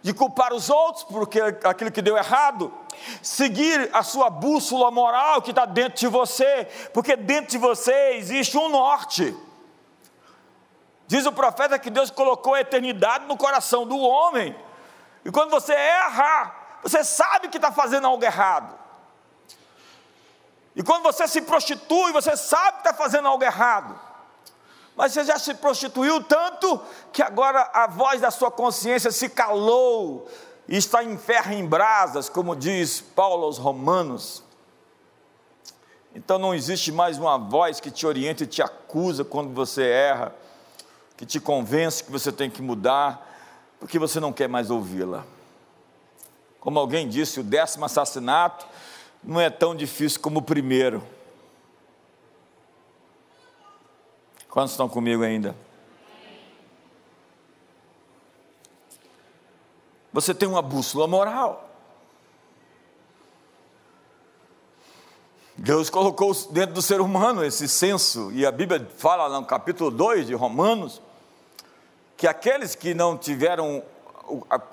de culpar os outros porque aquilo que deu errado, seguir a sua bússola moral que está dentro de você, porque dentro de você existe um norte. Diz o profeta que Deus colocou a eternidade no coração do homem. E quando você erra, você sabe que está fazendo algo errado. E quando você se prostitui, você sabe que está fazendo algo errado. Mas você já se prostituiu tanto que agora a voz da sua consciência se calou e está em ferro em brasas, como diz Paulo aos Romanos. Então não existe mais uma voz que te orienta e te acusa quando você erra que te convence que você tem que mudar, porque você não quer mais ouvi-la. Como alguém disse, o décimo assassinato não é tão difícil como o primeiro. Quantos estão comigo ainda? Você tem uma bússola moral. Deus colocou dentro do ser humano esse senso, e a Bíblia fala no capítulo 2 de Romanos, que aqueles que não tiveram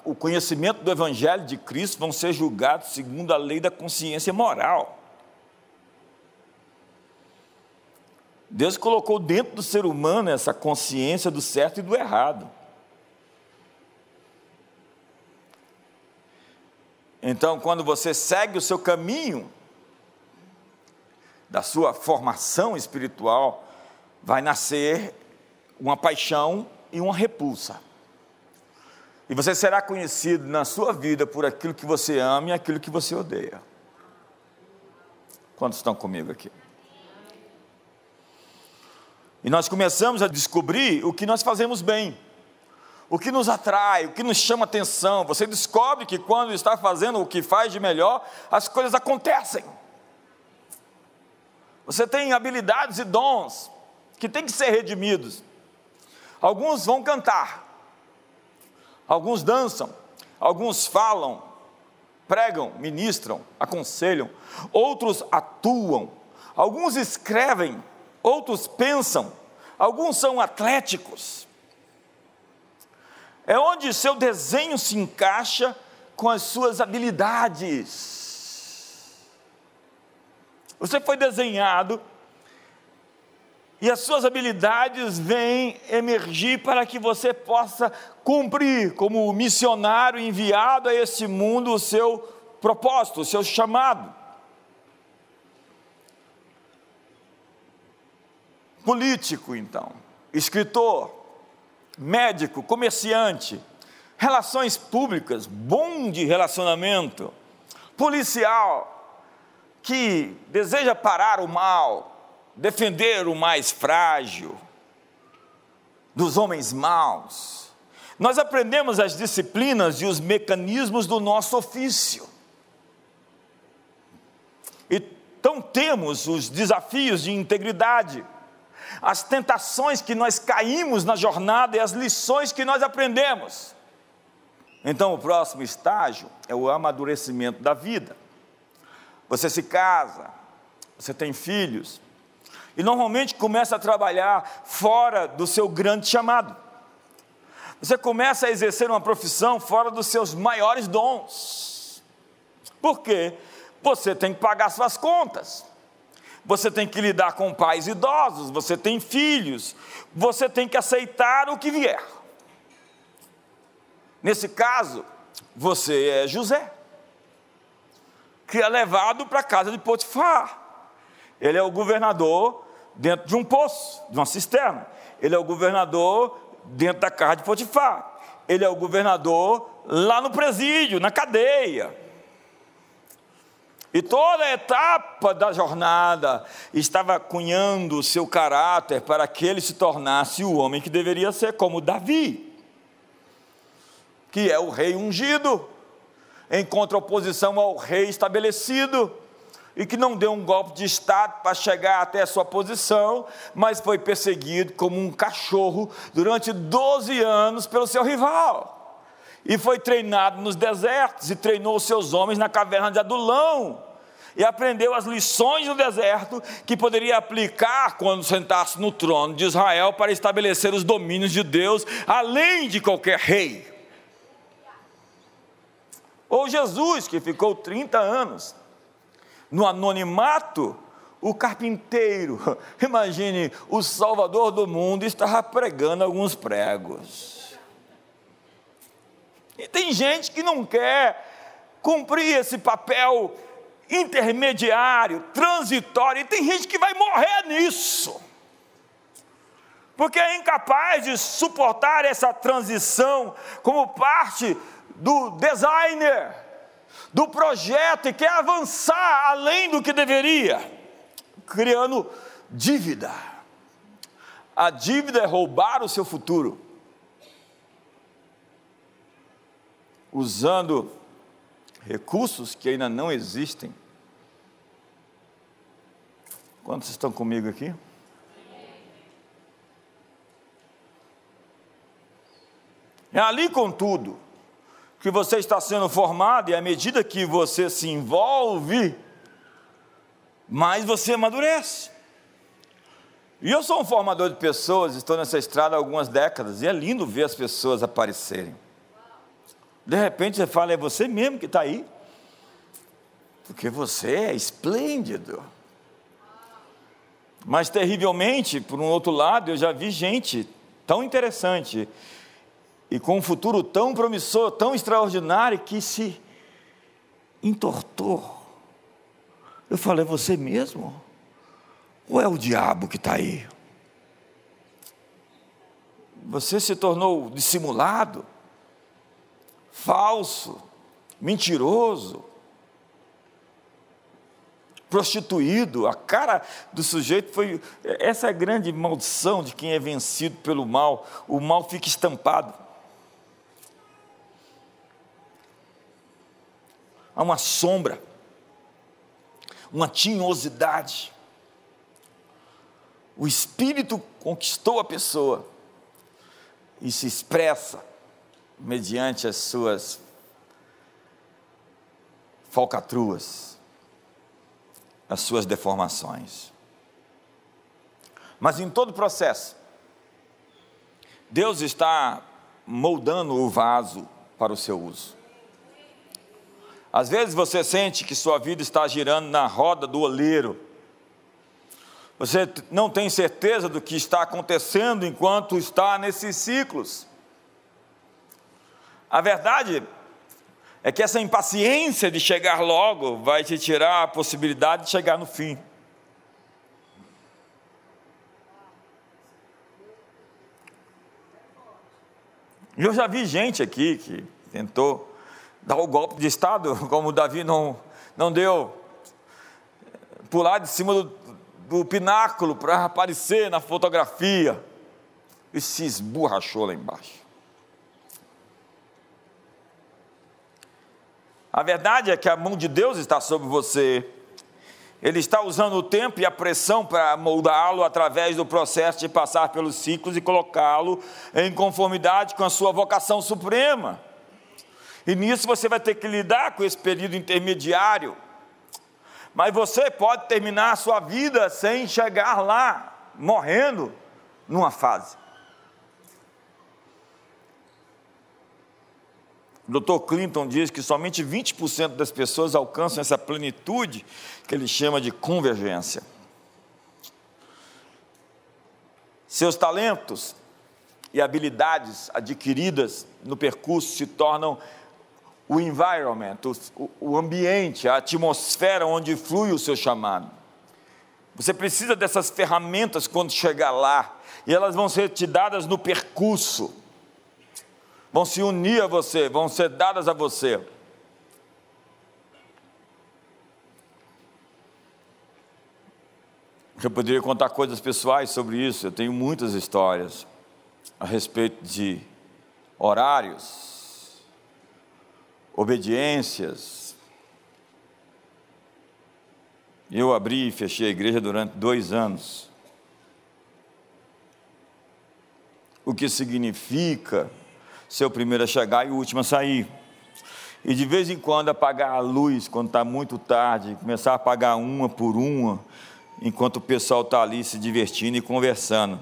o conhecimento do Evangelho de Cristo vão ser julgados segundo a lei da consciência moral. Deus colocou dentro do ser humano essa consciência do certo e do errado. Então, quando você segue o seu caminho, da sua formação espiritual, vai nascer uma paixão e uma repulsa. E você será conhecido na sua vida por aquilo que você ama e aquilo que você odeia. Quantos estão comigo aqui? E nós começamos a descobrir o que nós fazemos bem, o que nos atrai, o que nos chama atenção. Você descobre que quando está fazendo o que faz de melhor, as coisas acontecem. Você tem habilidades e dons que têm que ser redimidos. Alguns vão cantar, alguns dançam, alguns falam, pregam, ministram, aconselham, outros atuam, alguns escrevem, outros pensam, alguns são atléticos. É onde seu desenho se encaixa com as suas habilidades. Você foi desenhado e as suas habilidades vêm emergir para que você possa cumprir, como missionário enviado a esse mundo, o seu propósito, o seu chamado. Político, então, escritor, médico, comerciante, relações públicas, bom de relacionamento, policial, que deseja parar o mal, defender o mais frágil, dos homens maus. Nós aprendemos as disciplinas e os mecanismos do nosso ofício. Então temos os desafios de integridade, as tentações que nós caímos na jornada e as lições que nós aprendemos. Então, o próximo estágio é o amadurecimento da vida. Você se casa, você tem filhos, e normalmente começa a trabalhar fora do seu grande chamado. Você começa a exercer uma profissão fora dos seus maiores dons. Por quê? Você tem que pagar suas contas. Você tem que lidar com pais idosos, você tem filhos, você tem que aceitar o que vier. Nesse caso, você é José, que é levado para a casa de Potifar. Ele é o governador dentro de um poço, de uma cisterna. Ele é o governador dentro da casa de Potifar. Ele é o governador lá no presídio, na cadeia. E toda a etapa da jornada estava cunhando o seu caráter para que ele se tornasse o homem que deveria ser, como Davi que é o rei ungido, em contraposição ao rei estabelecido, e que não deu um golpe de Estado para chegar até a sua posição, mas foi perseguido como um cachorro durante 12 anos pelo seu rival. E foi treinado nos desertos, e treinou seus homens na caverna de Adulão, e aprendeu as lições no deserto que poderia aplicar quando sentasse no trono de Israel para estabelecer os domínios de Deus, além de qualquer rei. Ou Jesus, que ficou 30 anos no anonimato, o carpinteiro, (laughs) imagine, o salvador do mundo estava pregando alguns pregos. E tem gente que não quer cumprir esse papel intermediário, transitório, e tem gente que vai morrer nisso. Porque é incapaz de suportar essa transição como parte do designer, do projeto e quer avançar além do que deveria, criando dívida. A dívida é roubar o seu futuro, usando recursos que ainda não existem. Quantos estão comigo aqui? É ali, contudo, que você está sendo formado, e à medida que você se envolve, mais você amadurece. E eu sou um formador de pessoas, estou nessa estrada há algumas décadas, e é lindo ver as pessoas aparecerem. De repente você fala, é você mesmo que está aí, porque você é esplêndido. Mas terrivelmente, por um outro lado, eu já vi gente tão interessante e com um futuro tão promissor, tão extraordinário, que se entortou. Eu falei, é você mesmo? Ou é o diabo que está aí? Você se tornou dissimulado, falso, mentiroso, prostituído, a cara do sujeito foi. Essa é a grande maldição de quem é vencido pelo mal, o mal fica estampado. Há uma sombra, uma tinhosidade. O espírito conquistou a pessoa e se expressa mediante as suas falcatruas, as suas deformações. Mas em todo o processo, Deus está moldando o vaso para o seu uso. Às vezes você sente que sua vida está girando na roda do oleiro. Você não tem certeza do que está acontecendo enquanto está nesses ciclos. A verdade é que essa impaciência de chegar logo vai te tirar a possibilidade de chegar no fim. Eu já vi gente aqui que tentou dar o golpe de Estado, (laughs) como Davi não, não deu, pular de cima do, do pináculo para aparecer na fotografia e se esborrachou lá embaixo. A verdade é que a mão de Deus está sobre você. Ele está usando o tempo e a pressão para moldá-lo através do processo de passar pelos ciclos e colocá-lo em conformidade com a sua vocação suprema. E nisso você vai ter que lidar com esse período intermediário. Mas você pode terminar a sua vida sem chegar lá, morrendo numa fase. O Dr. Clinton diz que somente 20% das pessoas alcançam essa plenitude que ele chama de convergência. Seus talentos e habilidades adquiridas no percurso se tornam o environment, o, o ambiente, a atmosfera onde flui o seu chamado. Você precisa dessas ferramentas quando chegar lá, e elas vão ser te dadas no percurso vão se unir a você, vão ser dadas a você. Eu poderia contar coisas pessoais sobre isso, eu tenho muitas histórias a respeito de horários, obediências. Eu abri e fechei a igreja durante dois anos. O que significa ser o primeiro a chegar e o último a sair. E de vez em quando apagar a luz quando está muito tarde, começar a apagar uma por uma, enquanto o pessoal está ali se divertindo e conversando.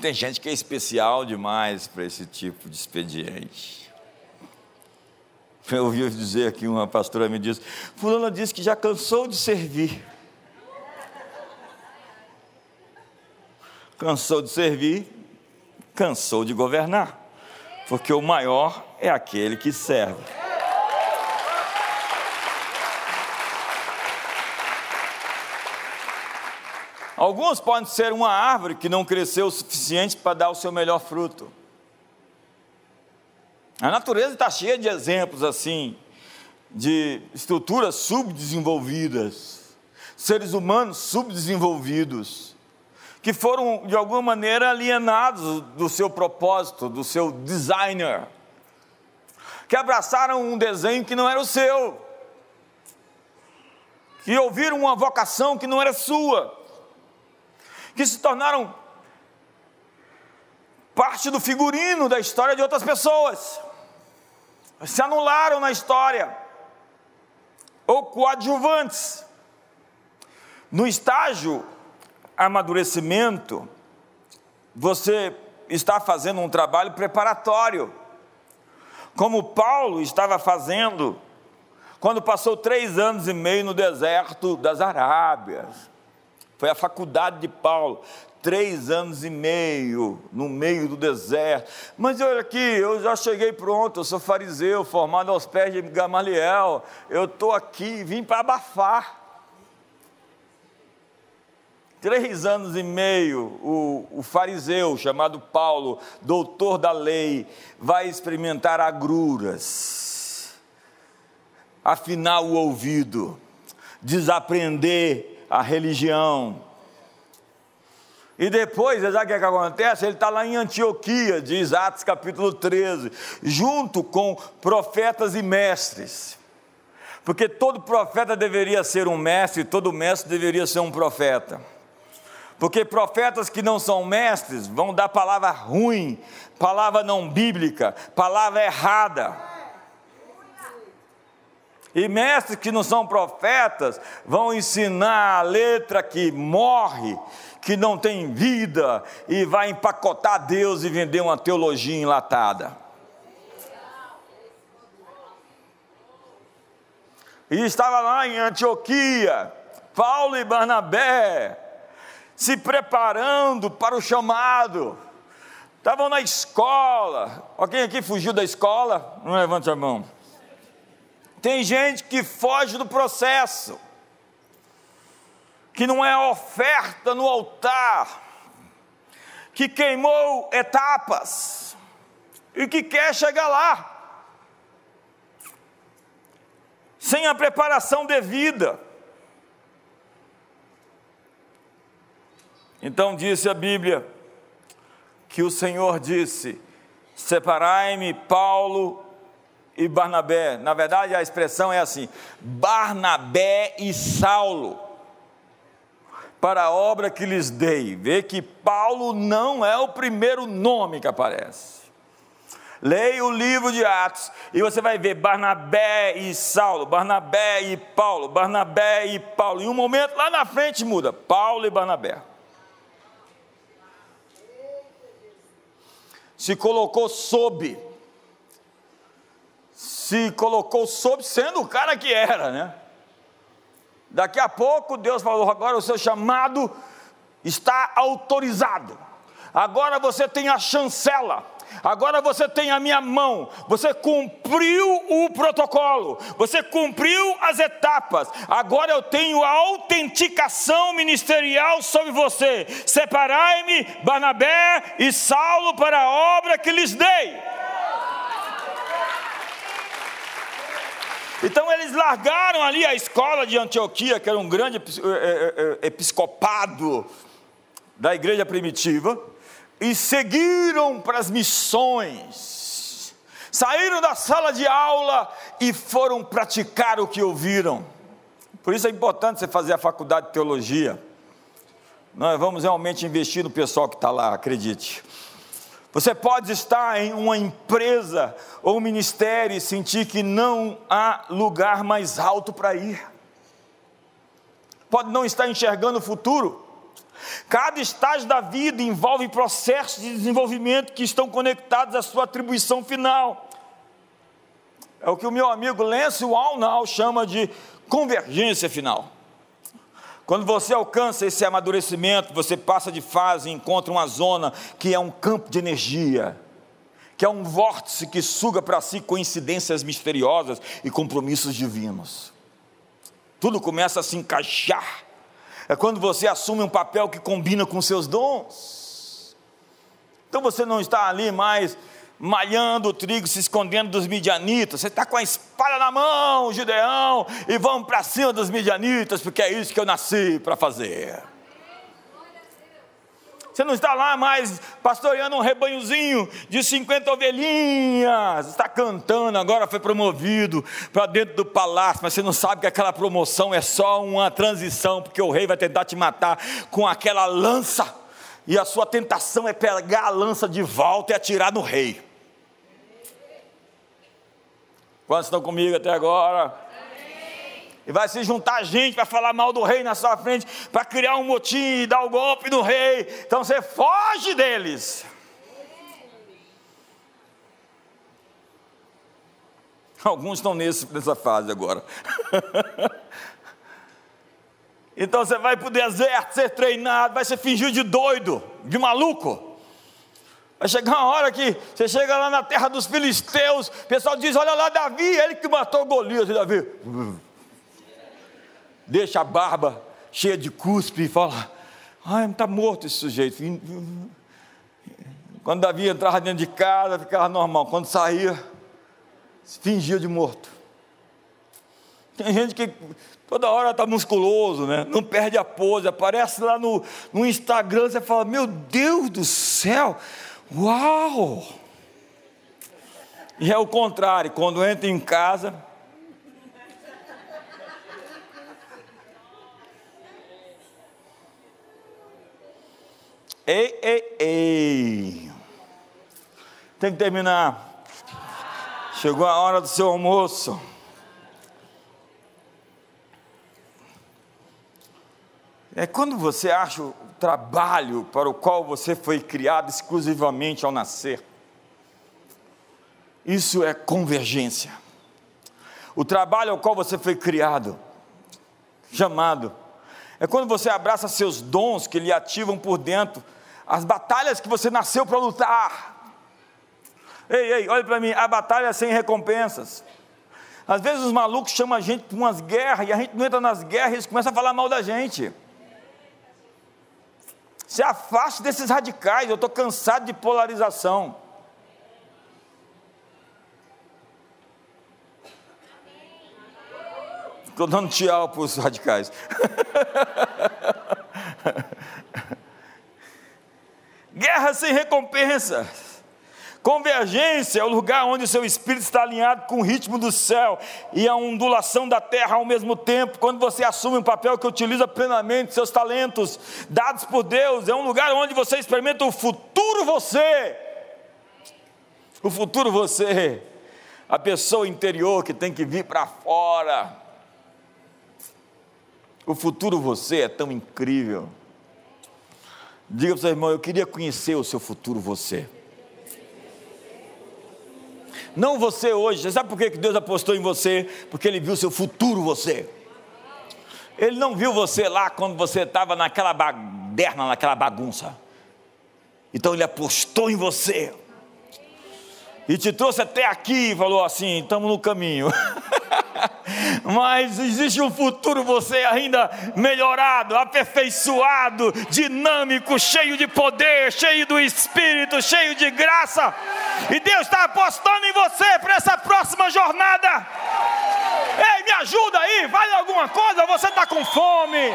Tem gente que é especial demais para esse tipo de expediente. Eu ouvi dizer aqui, uma pastora me disse: Fulana disse que já cansou de servir. Cansou de servir, cansou de governar, porque o maior é aquele que serve. Alguns podem ser uma árvore que não cresceu o suficiente para dar o seu melhor fruto. A natureza está cheia de exemplos assim, de estruturas subdesenvolvidas, seres humanos subdesenvolvidos, que foram de alguma maneira alienados do seu propósito, do seu designer, que abraçaram um desenho que não era o seu, que ouviram uma vocação que não era sua, que se tornaram parte do figurino da história de outras pessoas se anularam na história, ou coadjuvantes. No estágio amadurecimento, você está fazendo um trabalho preparatório, como Paulo estava fazendo quando passou três anos e meio no deserto das Arábias. Foi a faculdade de Paulo três anos e meio no meio do deserto. Mas olha aqui, eu já cheguei pronto, eu sou fariseu, formado aos pés de Gamaliel, eu estou aqui, vim para abafar. Três anos e meio, o, o fariseu chamado Paulo, doutor da lei, vai experimentar agruras, afinar o ouvido, desaprender a religião, e depois, sabe o que, é acontece? Ele está lá em Antioquia, diz Atos capítulo 13, junto com profetas e mestres. Porque todo profeta deveria ser um mestre, todo mestre deveria ser um profeta. Porque profetas que não são mestres vão dar palavra ruim, palavra não bíblica, palavra errada. E mestres que não são profetas vão ensinar a letra que morre, que não tem vida e vai empacotar Deus e vender uma teologia enlatada. E estava lá em Antioquia, Paulo e Barnabé, se preparando para o chamado. Estavam na escola. Alguém aqui fugiu da escola? Não levante a mão. Tem gente que foge do processo, que não é oferta no altar, que queimou etapas e que quer chegar lá, sem a preparação devida. Então disse a Bíblia que o Senhor disse: Separai-me, Paulo e Barnabé. Na verdade, a expressão é assim: Barnabé e Saulo, para a obra que lhes dei. Vê que Paulo não é o primeiro nome que aparece. Leia o livro de Atos e você vai ver Barnabé e Saulo, Barnabé e Paulo, Barnabé e Paulo. Em um momento lá na frente muda, Paulo e Barnabé. Se colocou sob se colocou sob sendo o cara que era, né? Daqui a pouco Deus falou: agora o seu chamado está autorizado. Agora você tem a chancela. Agora você tem a minha mão. Você cumpriu o protocolo. Você cumpriu as etapas. Agora eu tenho a autenticação ministerial sobre você. Separai-me, Barnabé e Saulo, para a obra que lhes dei. Então eles largaram ali a escola de Antioquia, que era um grande eh, eh, eh, episcopado da igreja primitiva, e seguiram para as missões. Saíram da sala de aula e foram praticar o que ouviram. Por isso é importante você fazer a faculdade de teologia. Nós vamos realmente investir no pessoal que está lá, acredite. Você pode estar em uma empresa ou ministério e sentir que não há lugar mais alto para ir. Pode não estar enxergando o futuro. Cada estágio da vida envolve processos de desenvolvimento que estão conectados à sua atribuição final. É o que o meu amigo Lance Walnall chama de convergência final. Quando você alcança esse amadurecimento, você passa de fase e encontra uma zona que é um campo de energia, que é um vórtice que suga para si coincidências misteriosas e compromissos divinos. Tudo começa a se encaixar. É quando você assume um papel que combina com seus dons. Então você não está ali mais malhando o trigo, se escondendo dos midianitas. Você está com a espada na mão, Gideão, e vamos para cima dos midianitas, porque é isso que eu nasci para fazer. Você não está lá mais pastoreando um rebanhozinho de 50 ovelhinhas, está cantando, agora foi promovido para dentro do palácio, mas você não sabe que aquela promoção é só uma transição, porque o rei vai tentar te matar com aquela lança, e a sua tentação é pegar a lança de volta e atirar no rei. Quantos estão comigo até agora? E vai se juntar gente para falar mal do rei na sua frente, para criar um motim e dar o um golpe no rei. Então você foge deles. (laughs) Alguns estão nesse, nessa fase agora. (laughs) então você vai para o deserto ser treinado, vai ser fingido de doido, de maluco. Vai chegar uma hora que você chega lá na terra dos filisteus, o pessoal diz: Olha lá, Davi, ele que matou Golias. E Davi deixa a barba cheia de cuspe e fala: Ai, está morto esse sujeito. Quando Davi entrava dentro de casa, ficava normal. Quando saía, fingia de morto. Tem gente que toda hora está musculoso, né? não perde a pose, aparece lá no, no Instagram, você fala: Meu Deus do céu, Uau! E é o contrário, quando entra em casa. Ei, ei, ei. Tem que terminar. Chegou a hora do seu almoço. É quando você acha trabalho para o qual você foi criado exclusivamente ao nascer. Isso é convergência. O trabalho ao qual você foi criado, chamado, é quando você abraça seus dons que lhe ativam por dentro, as batalhas que você nasceu para lutar. Ei, ei, olhe para mim, a batalha sem recompensas. Às vezes os malucos chamam a gente para umas guerras e a gente não entra nas guerras e eles começam a falar mal da gente. Se afaste desses radicais, eu estou cansado de polarização. Estou dando tchau para os radicais. (laughs) Guerra sem recompensa. Convergência é o lugar onde o seu espírito está alinhado com o ritmo do céu e a ondulação da terra ao mesmo tempo. Quando você assume um papel que utiliza plenamente seus talentos dados por Deus, é um lugar onde você experimenta o futuro você. O futuro você, a pessoa interior que tem que vir para fora. O futuro você é tão incrível. Diga para o seu irmão, eu queria conhecer o seu futuro você. Não você hoje. Você sabe por que Deus apostou em você? Porque Ele viu seu futuro você. Ele não viu você lá quando você estava naquela baderna, naquela bagunça. Então Ele apostou em você. E te trouxe até aqui e falou assim: estamos no caminho. (laughs) mas existe um futuro você ainda melhorado, aperfeiçoado, dinâmico, cheio de poder, cheio do Espírito, cheio de graça. E Deus está apostando em você para essa próxima jornada. Ei, me ajuda aí, vale alguma coisa? Você está com fome?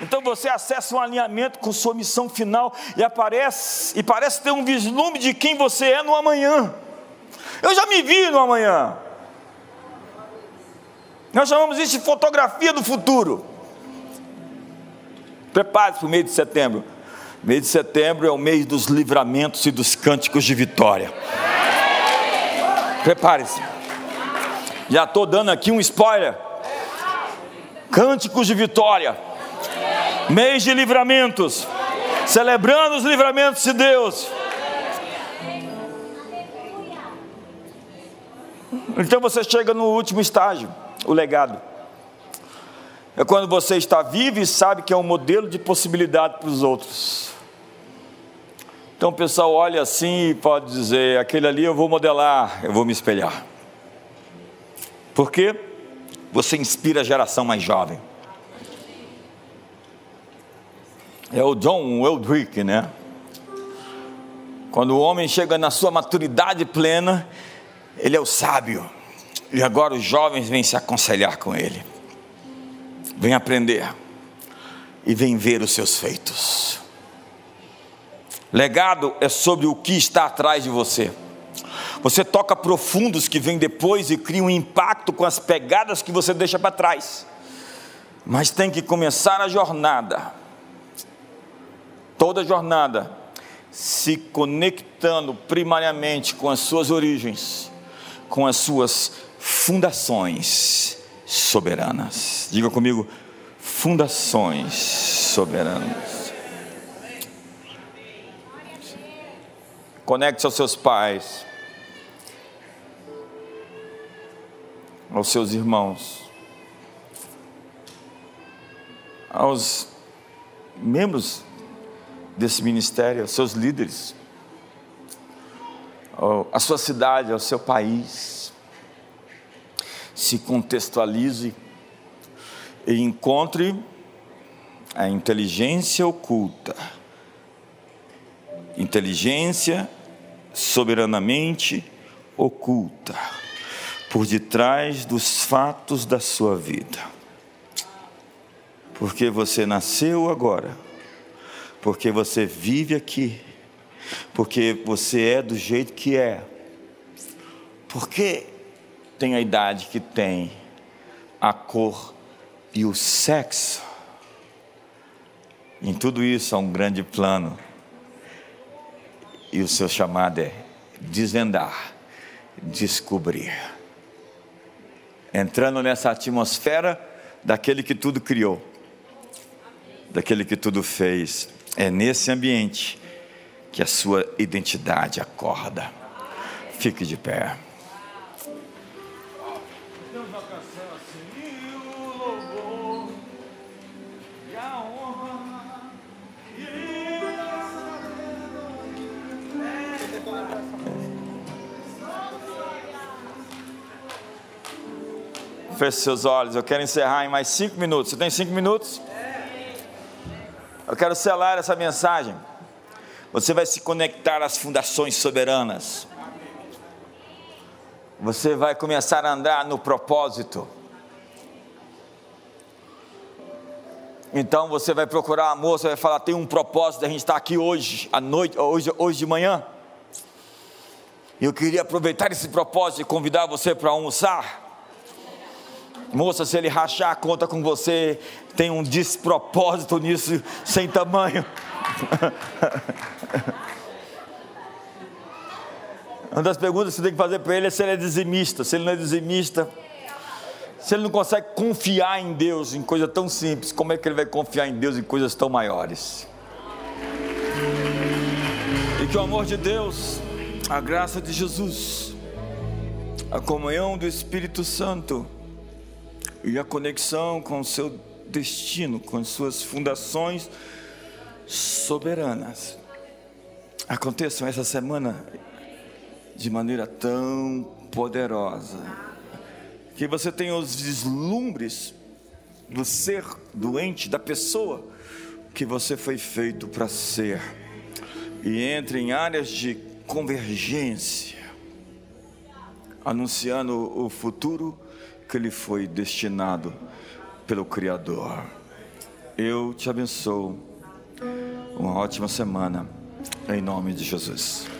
Então você acessa um alinhamento com sua missão final e aparece e parece ter um vislumbre de quem você é no amanhã. Eu já me vi no amanhã. Nós chamamos isso de fotografia do futuro. Prepare-se para o mês de setembro. mês de setembro é o mês dos livramentos e dos cânticos de vitória. Prepare-se. Já estou dando aqui um spoiler. Cânticos de vitória mês de livramentos, celebrando os livramentos de Deus. Então você chega no último estágio, o legado. É quando você está vivo e sabe que é um modelo de possibilidade para os outros. Então o pessoal olha assim e pode dizer: aquele ali eu vou modelar, eu vou me espelhar. Por quê? Você inspira a geração mais jovem. é o John Eldrick, né? Quando o homem chega na sua maturidade plena, ele é o sábio. E agora os jovens vêm se aconselhar com ele. Vem aprender e vem ver os seus feitos. Legado é sobre o que está atrás de você. Você toca profundos que vêm depois e cria um impacto com as pegadas que você deixa para trás. Mas tem que começar a jornada toda jornada se conectando primariamente com as suas origens, com as suas fundações soberanas. Diga comigo, fundações soberanas. Conecte-se aos seus pais, aos seus irmãos, aos membros desse ministério, aos seus líderes, à sua cidade, ao seu país. Se contextualize e encontre a inteligência oculta, inteligência soberanamente oculta, por detrás dos fatos da sua vida. Porque você nasceu agora porque você vive aqui, porque você é do jeito que é, porque tem a idade que tem, a cor e o sexo. Em tudo isso há um grande plano, e o seu chamado é desvendar, descobrir. Entrando nessa atmosfera daquele que tudo criou, daquele que tudo fez é nesse ambiente que a sua identidade acorda. Fique de pé. Feche seus olhos, eu quero encerrar em mais cinco minutos. Você tem cinco minutos? Eu quero selar essa mensagem. Você vai se conectar às fundações soberanas. Você vai começar a andar no propósito. Então você vai procurar a moça, vai falar: tem um propósito, a gente estar aqui hoje, à noite, hoje, hoje de manhã. Eu queria aproveitar esse propósito e convidar você para almoçar. Moça, se ele rachar a conta com você, tem um despropósito nisso sem tamanho. (laughs) Uma das perguntas que você tem que fazer para ele é se ele é dizimista. Se ele não é dizimista, se ele não consegue confiar em Deus em coisa tão simples, como é que ele vai confiar em Deus em coisas tão maiores? E que o amor de Deus, a graça de Jesus, a comunhão do Espírito Santo e a conexão com o seu destino, com as suas fundações soberanas, aconteçam essa semana de maneira tão poderosa que você tenha os vislumbres do ser doente, da pessoa que você foi feito para ser, e entre em áreas de convergência, anunciando o futuro que lhe foi destinado pelo Criador. Eu te abençoo. Uma ótima semana, em nome de Jesus.